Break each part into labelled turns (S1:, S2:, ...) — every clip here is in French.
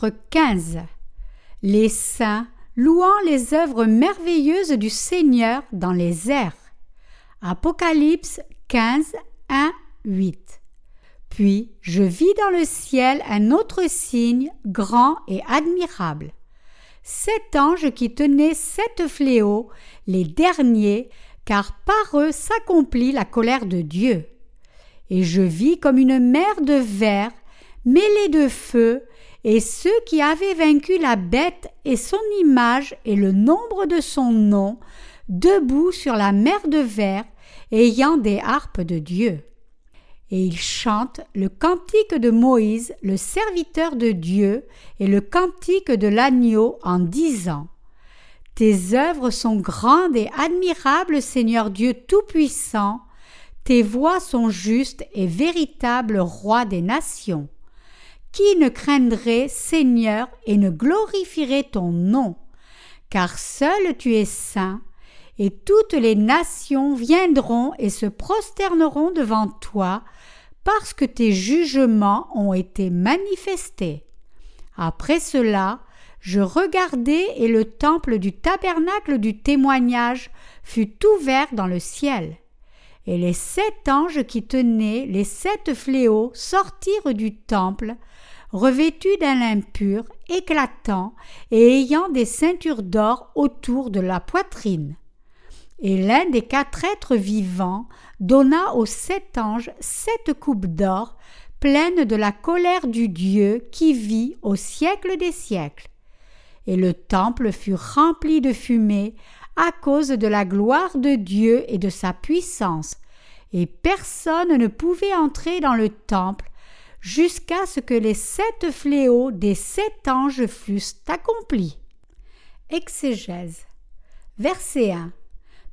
S1: Chapitre 15 Les saints louant les œuvres merveilleuses du Seigneur dans les airs. Apocalypse 15, 1, 8. Puis je vis dans le ciel un autre signe grand et admirable. Sept anges qui tenaient sept fléaux, les derniers, car par eux s'accomplit la colère de Dieu. Et je vis comme une mer de verre mêlée de feu, et ceux qui avaient vaincu la bête et son image et le nombre de son nom, debout sur la mer de verre, ayant des harpes de Dieu. Et ils chantent le cantique de Moïse, le serviteur de Dieu, et le cantique de l'agneau en disant Tes œuvres sont grandes et admirables, Seigneur Dieu Tout-Puissant, tes voix sont justes et véritables, Roi des nations. Qui ne craindrait, Seigneur, et ne glorifierait ton nom? Car seul tu es saint, et toutes les nations viendront et se prosterneront devant toi, parce que tes jugements ont été manifestés. Après cela, je regardai et le temple du tabernacle du témoignage fut ouvert dans le ciel. Et les sept anges qui tenaient les sept fléaux sortirent du temple, revêtus d'un lin pur, éclatant, et ayant des ceintures d'or autour de la poitrine. Et l'un des quatre êtres vivants donna aux sept anges sept coupes d'or, pleines de la colère du Dieu qui vit au siècle des siècles. Et le temple fut rempli de fumée à cause de la gloire de Dieu et de sa puissance, et personne ne pouvait entrer dans le temple jusqu'à ce que les sept fléaux des sept anges fussent accomplis. Exégèse. Verset 1.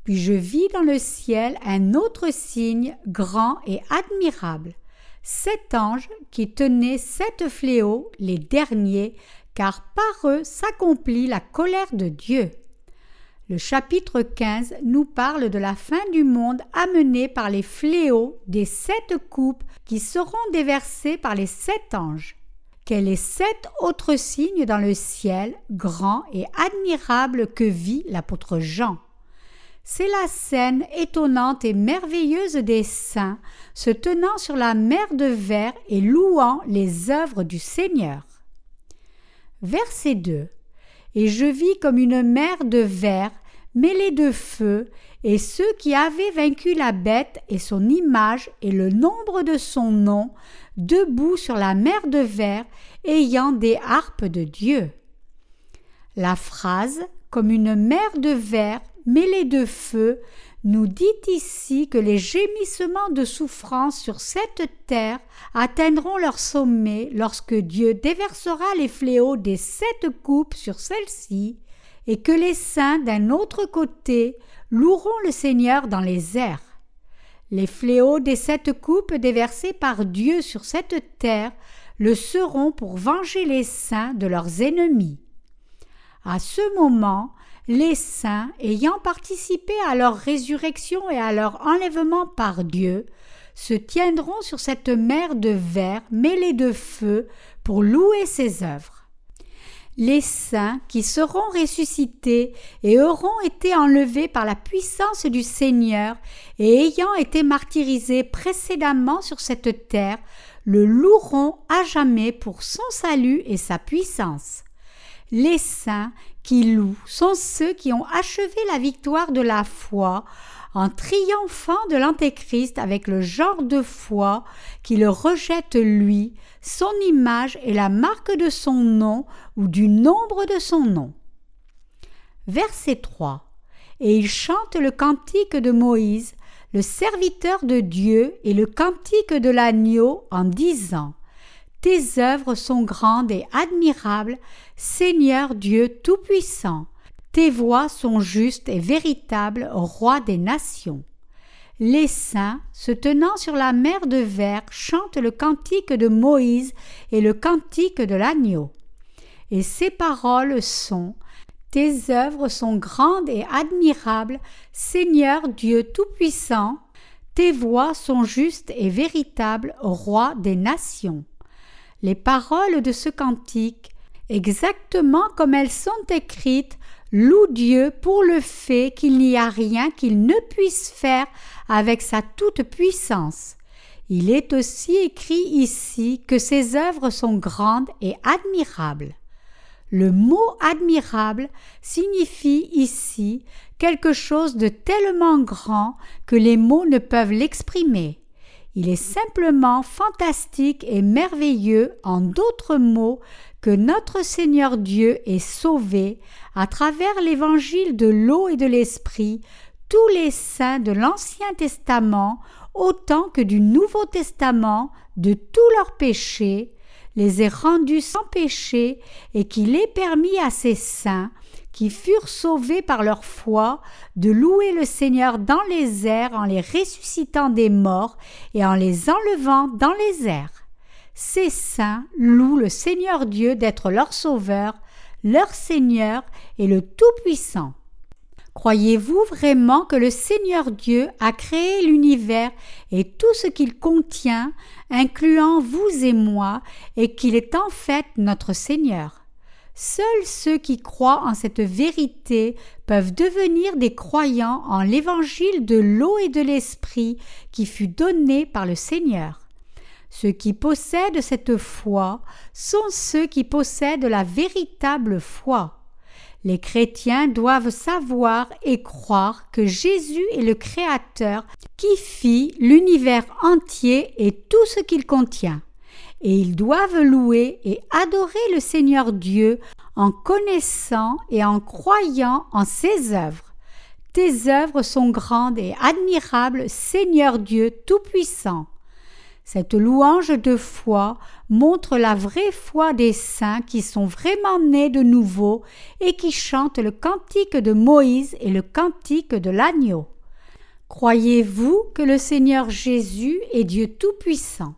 S1: Puis je vis dans le ciel un autre signe grand et admirable. Sept anges qui tenaient sept fléaux, les derniers, car par eux s'accomplit la colère de Dieu. Le chapitre 15 nous parle de la fin du monde amenée par les fléaux des sept coupes qui seront déversées par les sept anges. Quels les sept autres signes dans le ciel, grands et admirables que vit l'apôtre Jean. C'est la scène étonnante et merveilleuse des saints se tenant sur la mer de verre et louant les œuvres du Seigneur. Verset 2 et je vis comme une mer de verre mêlée de feu, et ceux qui avaient vaincu la bête et son image et le nombre de son nom, debout sur la mer de verre, ayant des harpes de Dieu. La phrase comme une mer de verre mêlée de feu nous dit ici que les gémissements de souffrance sur cette terre atteindront leur sommet lorsque Dieu déversera les fléaux des sept coupes sur celle-ci, et que les saints d'un autre côté loueront le Seigneur dans les airs. Les fléaux des sept coupes déversées par Dieu sur cette terre le seront pour venger les saints de leurs ennemis. À ce moment, les saints, ayant participé à leur résurrection et à leur enlèvement par Dieu, se tiendront sur cette mer de verre mêlée de feu pour louer ses œuvres. Les saints qui seront ressuscités et auront été enlevés par la puissance du Seigneur et ayant été martyrisés précédemment sur cette terre, le loueront à jamais pour son salut et sa puissance. Les saints qui louent sont ceux qui ont achevé la victoire de la foi en triomphant de l'Antéchrist avec le genre de foi qui le rejette lui, son image et la marque de son nom ou du nombre de son nom. Verset 3. Et il chante le cantique de Moïse, le serviteur de Dieu, et le cantique de l'agneau en disant tes œuvres sont grandes et admirables, Seigneur Dieu Tout-Puissant. Tes voix sont justes et véritables, Roi des nations. Les saints, se tenant sur la mer de verre, chantent le cantique de Moïse et le cantique de l'agneau. Et ces paroles sont Tes œuvres sont grandes et admirables, Seigneur Dieu Tout-Puissant. Tes voix sont justes et véritables, Roi des nations. Les paroles de ce cantique, exactement comme elles sont écrites, loue Dieu pour le fait qu'il n'y a rien qu'il ne puisse faire avec sa toute-puissance. Il est aussi écrit ici que ses œuvres sont grandes et admirables. Le mot admirable signifie ici quelque chose de tellement grand que les mots ne peuvent l'exprimer. Il est simplement fantastique et merveilleux, en d'autres mots, que notre Seigneur Dieu est sauvé à travers l'évangile de l'eau et de l'esprit tous les saints de l'Ancien Testament autant que du Nouveau Testament de tous leurs péchés, les ait rendus sans péché et qu'il ait permis à ces saints qui furent sauvés par leur foi de louer le Seigneur dans les airs en les ressuscitant des morts et en les enlevant dans les airs. Ces saints louent le Seigneur Dieu d'être leur Sauveur, leur Seigneur et le Tout-Puissant. Croyez-vous vraiment que le Seigneur Dieu a créé l'univers et tout ce qu'il contient, incluant vous et moi, et qu'il est en fait notre Seigneur? Seuls ceux qui croient en cette vérité peuvent devenir des croyants en l'évangile de l'eau et de l'esprit qui fut donné par le Seigneur. Ceux qui possèdent cette foi sont ceux qui possèdent la véritable foi. Les chrétiens doivent savoir et croire que Jésus est le Créateur qui fit l'univers entier et tout ce qu'il contient. Et ils doivent louer et adorer le Seigneur Dieu en connaissant et en croyant en ses œuvres. Tes œuvres sont grandes et admirables, Seigneur Dieu Tout-Puissant. Cette louange de foi montre la vraie foi des saints qui sont vraiment nés de nouveau et qui chantent le cantique de Moïse et le cantique de l'agneau. Croyez-vous que le Seigneur Jésus est Dieu Tout-Puissant?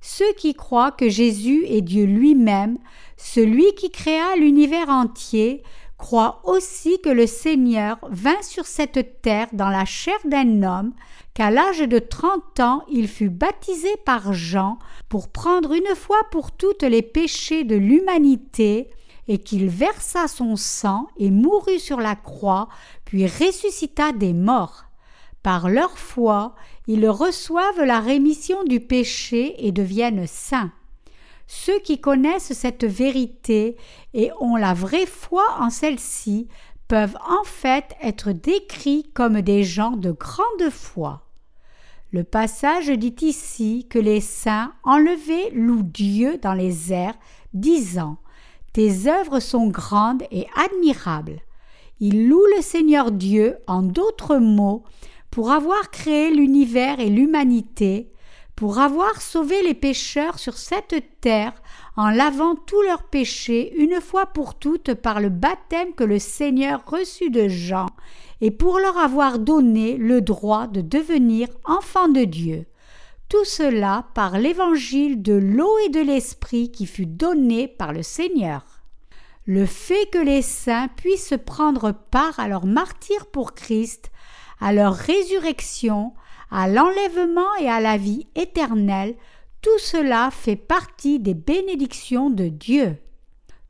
S1: Ceux qui croient que Jésus est Dieu lui-même, celui qui créa l'univers entier, croient aussi que le Seigneur vint sur cette terre dans la chair d'un homme, qu'à l'âge de trente ans il fut baptisé par Jean pour prendre une fois pour toutes les péchés de l'humanité, et qu'il versa son sang et mourut sur la croix, puis ressuscita des morts. Par leur foi, ils reçoivent la rémission du péché et deviennent saints. Ceux qui connaissent cette vérité et ont la vraie foi en celle-ci peuvent en fait être décrits comme des gens de grande foi. Le passage dit ici que les saints enlevés louent Dieu dans les airs, disant Tes œuvres sont grandes et admirables. Ils louent le Seigneur Dieu, en d'autres mots, pour avoir créé l'univers et l'humanité, pour avoir sauvé les pécheurs sur cette terre en lavant tous leurs péchés une fois pour toutes par le baptême que le Seigneur reçut de Jean, et pour leur avoir donné le droit de devenir enfants de Dieu. Tout cela par l'évangile de l'eau et de l'esprit qui fut donné par le Seigneur. Le fait que les saints puissent prendre part à leur martyr pour Christ, à leur résurrection, à l'enlèvement et à la vie éternelle, tout cela fait partie des bénédictions de Dieu.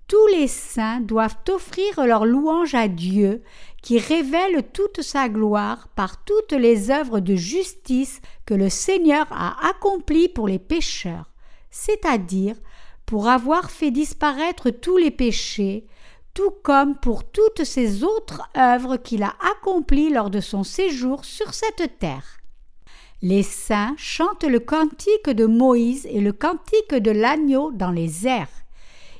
S1: Tous les saints doivent offrir leur louange à Dieu, qui révèle toute sa gloire par toutes les œuvres de justice que le Seigneur a accomplies pour les pécheurs, c'est-à-dire pour avoir fait disparaître tous les péchés, tout comme pour toutes ces autres œuvres qu'il a accomplies lors de son séjour sur cette terre. Les saints chantent le cantique de Moïse et le cantique de l'agneau dans les airs.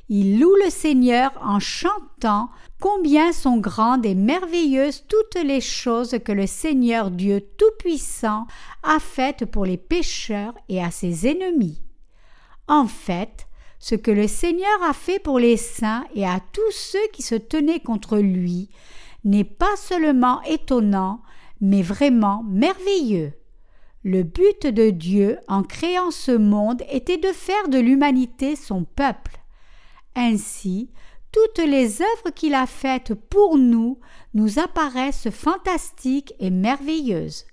S1: Ils louent le Seigneur en chantant combien sont grandes et merveilleuses toutes les choses que le Seigneur Dieu Tout-Puissant a faites pour les pécheurs et à ses ennemis. En fait, ce que le Seigneur a fait pour les saints et à tous ceux qui se tenaient contre lui n'est pas seulement étonnant, mais vraiment merveilleux. Le but de Dieu en créant ce monde était de faire de l'humanité son peuple. Ainsi, toutes les œuvres qu'il a faites pour nous nous apparaissent fantastiques et merveilleuses.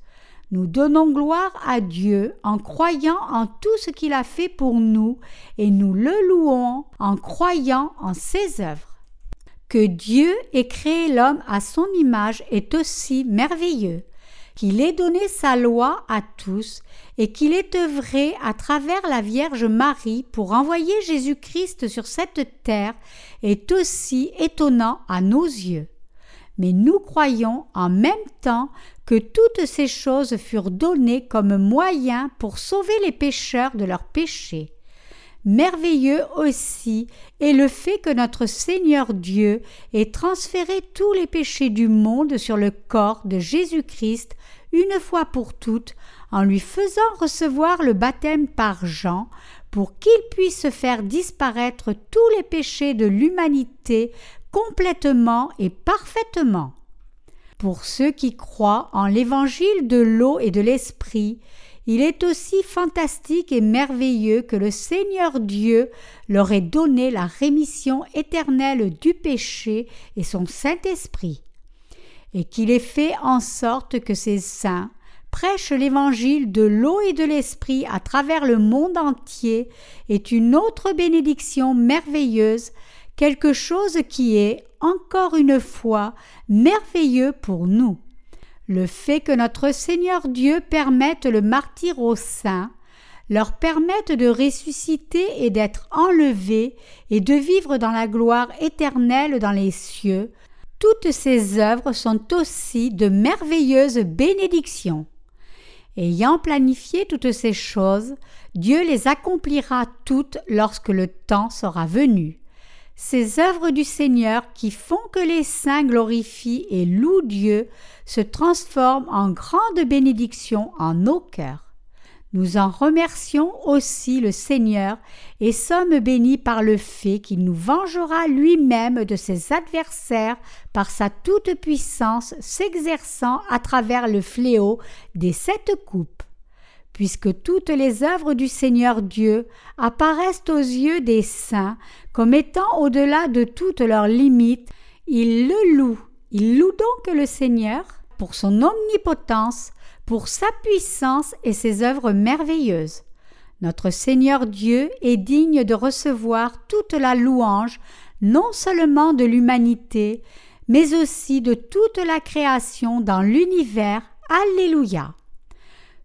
S1: nous donnons gloire à Dieu en croyant en tout ce qu'il a fait pour nous et nous le louons en croyant en ses œuvres. Que Dieu ait créé l'homme à son image est aussi merveilleux, qu'il ait donné sa loi à tous et qu'il ait œuvré à travers la Vierge Marie pour envoyer Jésus-Christ sur cette terre est aussi étonnant à nos yeux. Mais nous croyons en même temps que toutes ces choses furent données comme moyen pour sauver les pécheurs de leurs péchés. Merveilleux aussi est le fait que notre Seigneur Dieu ait transféré tous les péchés du monde sur le corps de Jésus-Christ une fois pour toutes en lui faisant recevoir le baptême par Jean pour qu'il puisse faire disparaître tous les péchés de l'humanité complètement et parfaitement. Pour ceux qui croient en l'évangile de l'eau et de l'esprit, il est aussi fantastique et merveilleux que le Seigneur Dieu leur ait donné la rémission éternelle du péché et son Saint-Esprit, et qu'il ait fait en sorte que ces saints prêchent l'évangile de l'eau et de l'esprit à travers le monde entier est une autre bénédiction merveilleuse, quelque chose qui est, encore une fois, merveilleux pour nous. Le fait que notre Seigneur Dieu permette le martyr aux saints, leur permette de ressusciter et d'être enlevés et de vivre dans la gloire éternelle dans les cieux, toutes ces œuvres sont aussi de merveilleuses bénédictions. Ayant planifié toutes ces choses, Dieu les accomplira toutes lorsque le temps sera venu ces œuvres du Seigneur qui font que les saints glorifient et louent Dieu se transforment en grandes bénédictions en nos cœurs. Nous en remercions aussi le Seigneur et sommes bénis par le fait qu'il nous vengera lui-même de ses adversaires par sa toute-puissance s'exerçant à travers le fléau des sept coupes puisque toutes les œuvres du Seigneur Dieu apparaissent aux yeux des saints comme étant au-delà de toutes leurs limites, ils le louent. Ils louent donc le Seigneur pour son omnipotence, pour sa puissance et ses œuvres merveilleuses. Notre Seigneur Dieu est digne de recevoir toute la louange, non seulement de l'humanité, mais aussi de toute la création dans l'univers. Alléluia.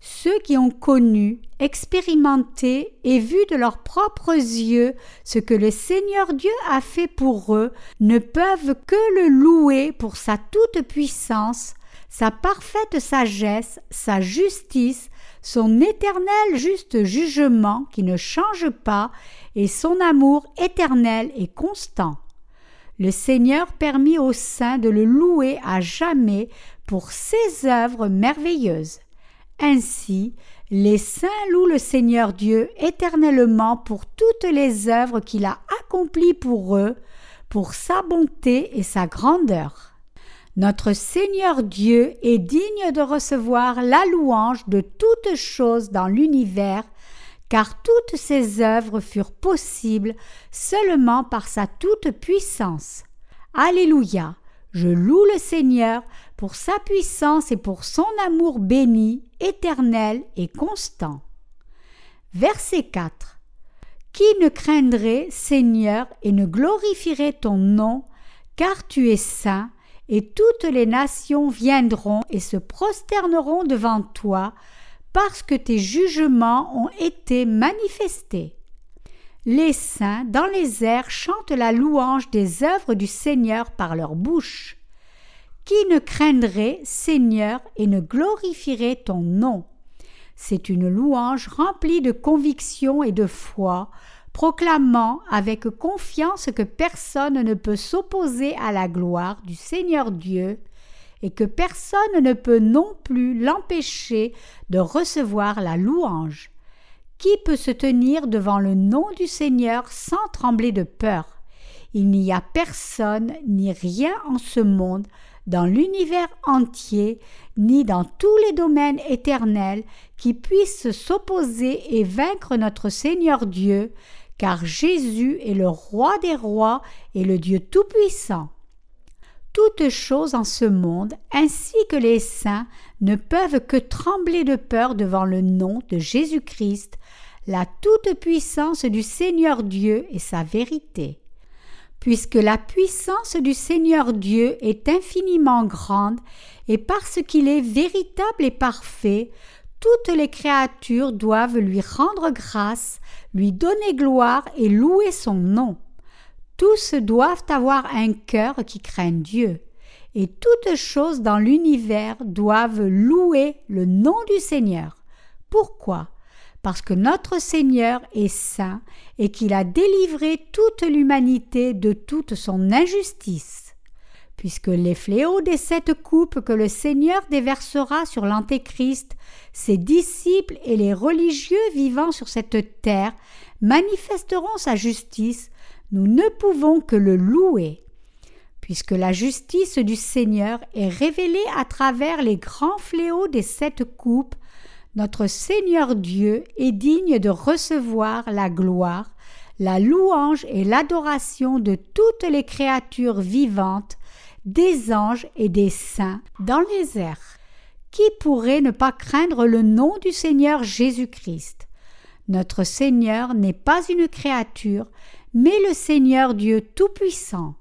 S1: Ceux qui ont connu, expérimenté et vu de leurs propres yeux ce que le Seigneur Dieu a fait pour eux ne peuvent que le louer pour sa toute-puissance, sa parfaite sagesse, sa justice, son éternel juste jugement qui ne change pas et son amour éternel et constant. Le Seigneur permit aux saints de le louer à jamais pour ses œuvres merveilleuses. Ainsi, les saints louent le Seigneur Dieu éternellement pour toutes les œuvres qu'il a accomplies pour eux, pour sa bonté et sa grandeur. Notre Seigneur Dieu est digne de recevoir la louange de toutes choses dans l'univers, car toutes ses œuvres furent possibles seulement par sa toute puissance. Alléluia. Je loue le Seigneur pour sa puissance et pour son amour béni, éternel et constant. Verset 4. Qui ne craindrait, Seigneur, et ne glorifierait ton nom, car tu es saint, et toutes les nations viendront et se prosterneront devant toi, parce que tes jugements ont été manifestés. Les saints dans les airs chantent la louange des œuvres du Seigneur par leur bouche. Qui ne craindrait, Seigneur, et ne glorifierait ton nom? C'est une louange remplie de conviction et de foi, proclamant avec confiance que personne ne peut s'opposer à la gloire du Seigneur Dieu, et que personne ne peut non plus l'empêcher de recevoir la louange. Qui peut se tenir devant le nom du Seigneur sans trembler de peur? Il n'y a personne ni rien en ce monde dans l'univers entier, ni dans tous les domaines éternels qui puissent s'opposer et vaincre notre Seigneur Dieu, car Jésus est le roi des rois et le Dieu Tout-Puissant. Toutes choses en ce monde, ainsi que les saints, ne peuvent que trembler de peur devant le nom de Jésus-Christ, la toute-puissance du Seigneur Dieu et sa vérité. Puisque la puissance du Seigneur Dieu est infiniment grande, et parce qu'il est véritable et parfait, toutes les créatures doivent lui rendre grâce, lui donner gloire et louer son nom. Tous doivent avoir un cœur qui craint Dieu et toutes choses dans l'univers doivent louer le nom du Seigneur. Pourquoi? Parce que notre Seigneur est saint et qu'il a délivré toute l'humanité de toute son injustice. Puisque les fléaux des sept coupes que le Seigneur déversera sur l'Antéchrist, ses disciples et les religieux vivant sur cette terre manifesteront sa justice, nous ne pouvons que le louer puisque la justice du Seigneur est révélée à travers les grands fléaux des sept coupes, notre Seigneur Dieu est digne de recevoir la gloire, la louange et l'adoration de toutes les créatures vivantes, des anges et des saints dans les airs. Qui pourrait ne pas craindre le nom du Seigneur Jésus-Christ? Notre Seigneur n'est pas une créature, mais le Seigneur Dieu Tout-Puissant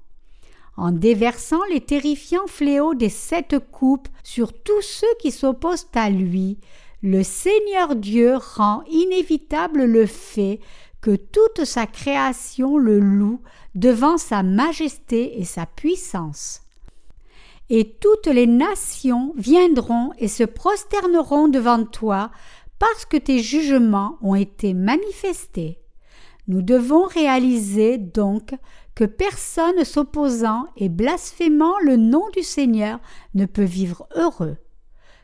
S1: en déversant les terrifiants fléaux des sept coupes sur tous ceux qui s'opposent à lui, le Seigneur Dieu rend inévitable le fait que toute sa création le loue devant sa majesté et sa puissance. Et toutes les nations viendront et se prosterneront devant toi parce que tes jugements ont été manifestés. Nous devons réaliser donc que personne s'opposant et blasphémant le nom du Seigneur ne peut vivre heureux.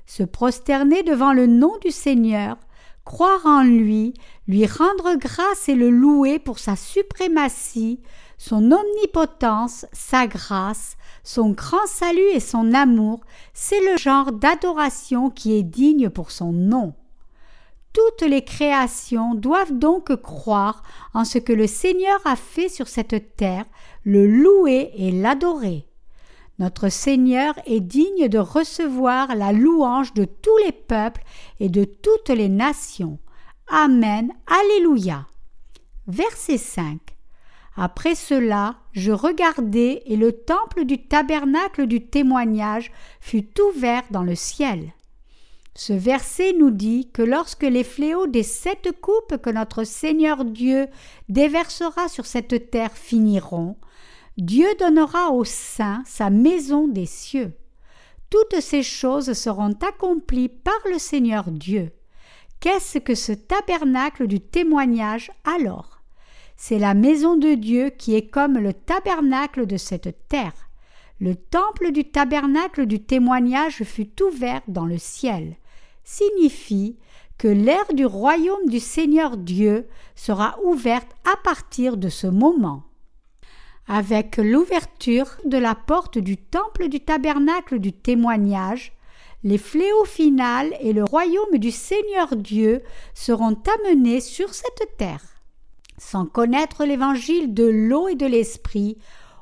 S1: Se prosterner devant le nom du Seigneur, croire en lui, lui rendre grâce et le louer pour sa suprématie, son omnipotence, sa grâce, son grand salut et son amour, c'est le genre d'adoration qui est digne pour son nom. Toutes les créations doivent donc croire en ce que le Seigneur a fait sur cette terre, le louer et l'adorer. Notre Seigneur est digne de recevoir la louange de tous les peuples et de toutes les nations. Amen. Alléluia. Verset 5. Après cela, je regardai et le temple du tabernacle du témoignage fut ouvert dans le ciel. Ce verset nous dit que lorsque les fléaux des sept coupes que notre Seigneur Dieu déversera sur cette terre finiront, Dieu donnera aux saints sa maison des cieux. Toutes ces choses seront accomplies par le Seigneur Dieu. Qu'est-ce que ce tabernacle du témoignage alors? C'est la maison de Dieu qui est comme le tabernacle de cette terre. Le temple du tabernacle du témoignage fut ouvert dans le ciel signifie que l'ère du royaume du Seigneur Dieu sera ouverte à partir de ce moment. Avec l'ouverture de la porte du temple du tabernacle du témoignage, les fléaux finales et le royaume du Seigneur Dieu seront amenés sur cette terre. Sans connaître l'évangile de l'eau et de l'esprit,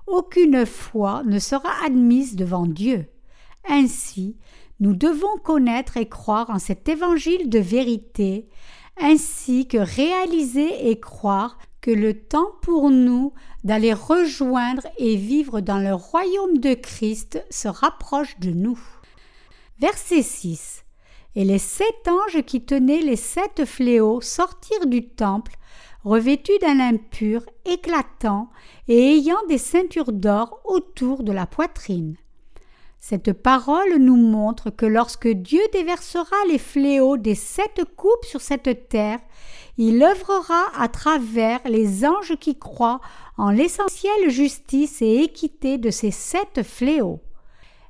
S1: aucune foi ne sera admise devant Dieu. Ainsi, nous devons connaître et croire en cet évangile de vérité, ainsi que réaliser et croire que le temps pour nous d'aller rejoindre et vivre dans le royaume de Christ se rapproche de nous. Verset 6. Et les sept anges qui tenaient les sept fléaux sortirent du temple, revêtus d'un lin pur, éclatant, et ayant des ceintures d'or autour de la poitrine. Cette parole nous montre que lorsque Dieu déversera les fléaux des sept coupes sur cette terre, il œuvrera à travers les anges qui croient en l'essentielle justice et équité de ces sept fléaux.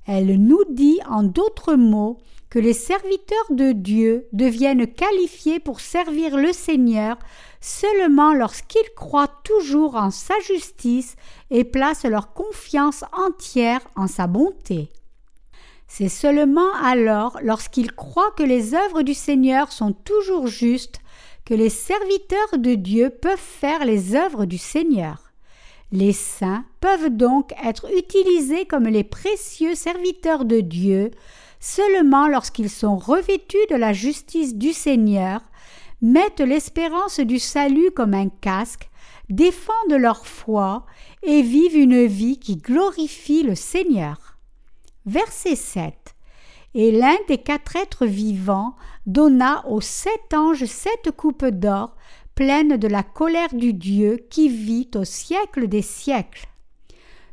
S1: Elle nous dit en d'autres mots que les serviteurs de Dieu deviennent qualifiés pour servir le Seigneur seulement lorsqu'ils croient toujours en sa justice et placent leur confiance entière en sa bonté. C'est seulement alors, lorsqu'ils croient que les œuvres du Seigneur sont toujours justes, les serviteurs de Dieu peuvent faire les œuvres du Seigneur. Les saints peuvent donc être utilisés comme les précieux serviteurs de Dieu, seulement lorsqu'ils sont revêtus de la justice du Seigneur, mettent l'espérance du salut comme un casque, défendent leur foi et vivent une vie qui glorifie le Seigneur. Verset 7. Et l'un des quatre êtres vivants donna aux sept anges sept coupes d'or pleines de la colère du Dieu qui vit au siècle des siècles.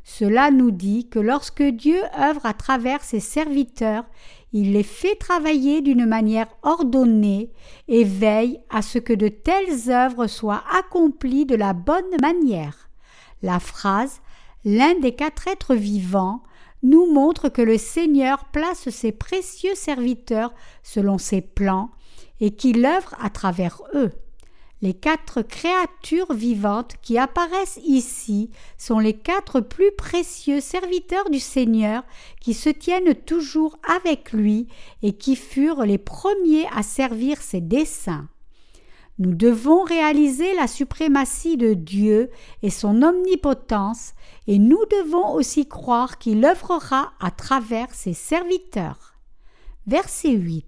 S1: Cela nous dit que lorsque Dieu œuvre à travers ses serviteurs, il les fait travailler d'une manière ordonnée et veille à ce que de telles œuvres soient accomplies de la bonne manière. La phrase L'un des quatre êtres vivants nous montre que le Seigneur place ses précieux serviteurs selon ses plans et qu'il œuvre à travers eux. Les quatre créatures vivantes qui apparaissent ici sont les quatre plus précieux serviteurs du Seigneur qui se tiennent toujours avec lui et qui furent les premiers à servir ses desseins. Nous devons réaliser la suprématie de Dieu et son omnipotence, et nous devons aussi croire qu'il œuvrera à travers ses serviteurs. Verset 8.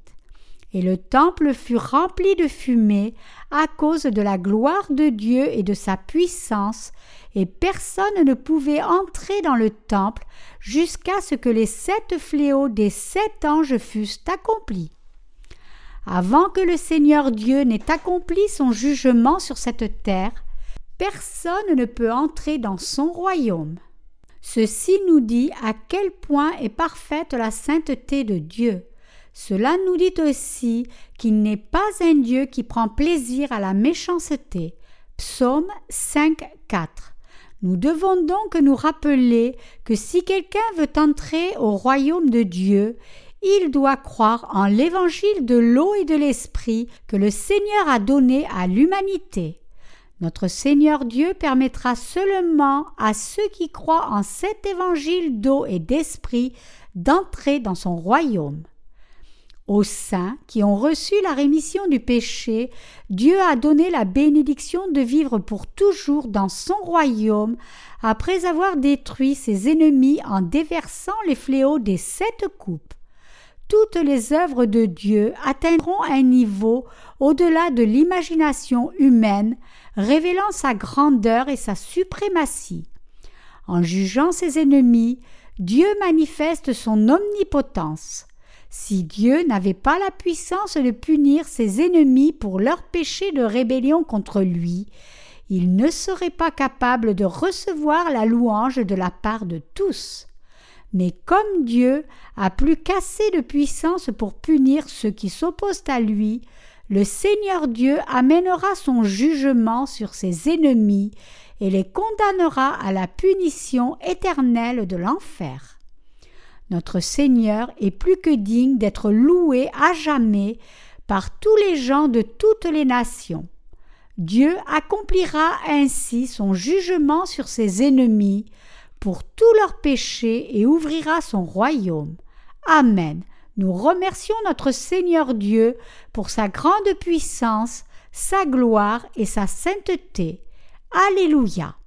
S1: Et le temple fut rempli de fumée à cause de la gloire de Dieu et de sa puissance, et personne ne pouvait entrer dans le temple jusqu'à ce que les sept fléaux des sept anges fussent accomplis. Avant que le Seigneur Dieu n'ait accompli son jugement sur cette terre, personne ne peut entrer dans son royaume. Ceci nous dit à quel point est parfaite la sainteté de Dieu. Cela nous dit aussi qu'il n'est pas un Dieu qui prend plaisir à la méchanceté. Psaume 5, 4. Nous devons donc nous rappeler que si quelqu'un veut entrer au royaume de Dieu, il doit croire en l'évangile de l'eau et de l'esprit que le Seigneur a donné à l'humanité. Notre Seigneur Dieu permettra seulement à ceux qui croient en cet évangile d'eau et d'esprit d'entrer dans son royaume. Aux saints qui ont reçu la rémission du péché, Dieu a donné la bénédiction de vivre pour toujours dans son royaume, après avoir détruit ses ennemis en déversant les fléaux des sept coupes. Toutes les œuvres de Dieu atteindront un niveau au-delà de l'imagination humaine, révélant sa grandeur et sa suprématie. En jugeant ses ennemis, Dieu manifeste son omnipotence. Si Dieu n'avait pas la puissance de punir ses ennemis pour leur péché de rébellion contre lui, il ne serait pas capable de recevoir la louange de la part de tous. Mais comme Dieu a plus qu'assez de puissance pour punir ceux qui s'opposent à lui, le Seigneur Dieu amènera son jugement sur ses ennemis et les condamnera à la punition éternelle de l'enfer. Notre Seigneur est plus que digne d'être loué à jamais par tous les gens de toutes les nations. Dieu accomplira ainsi son jugement sur ses ennemis pour tous leurs péchés et ouvrira son royaume. Amen. Nous remercions notre Seigneur Dieu pour sa grande puissance, sa gloire et sa sainteté. Alléluia.